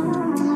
alone.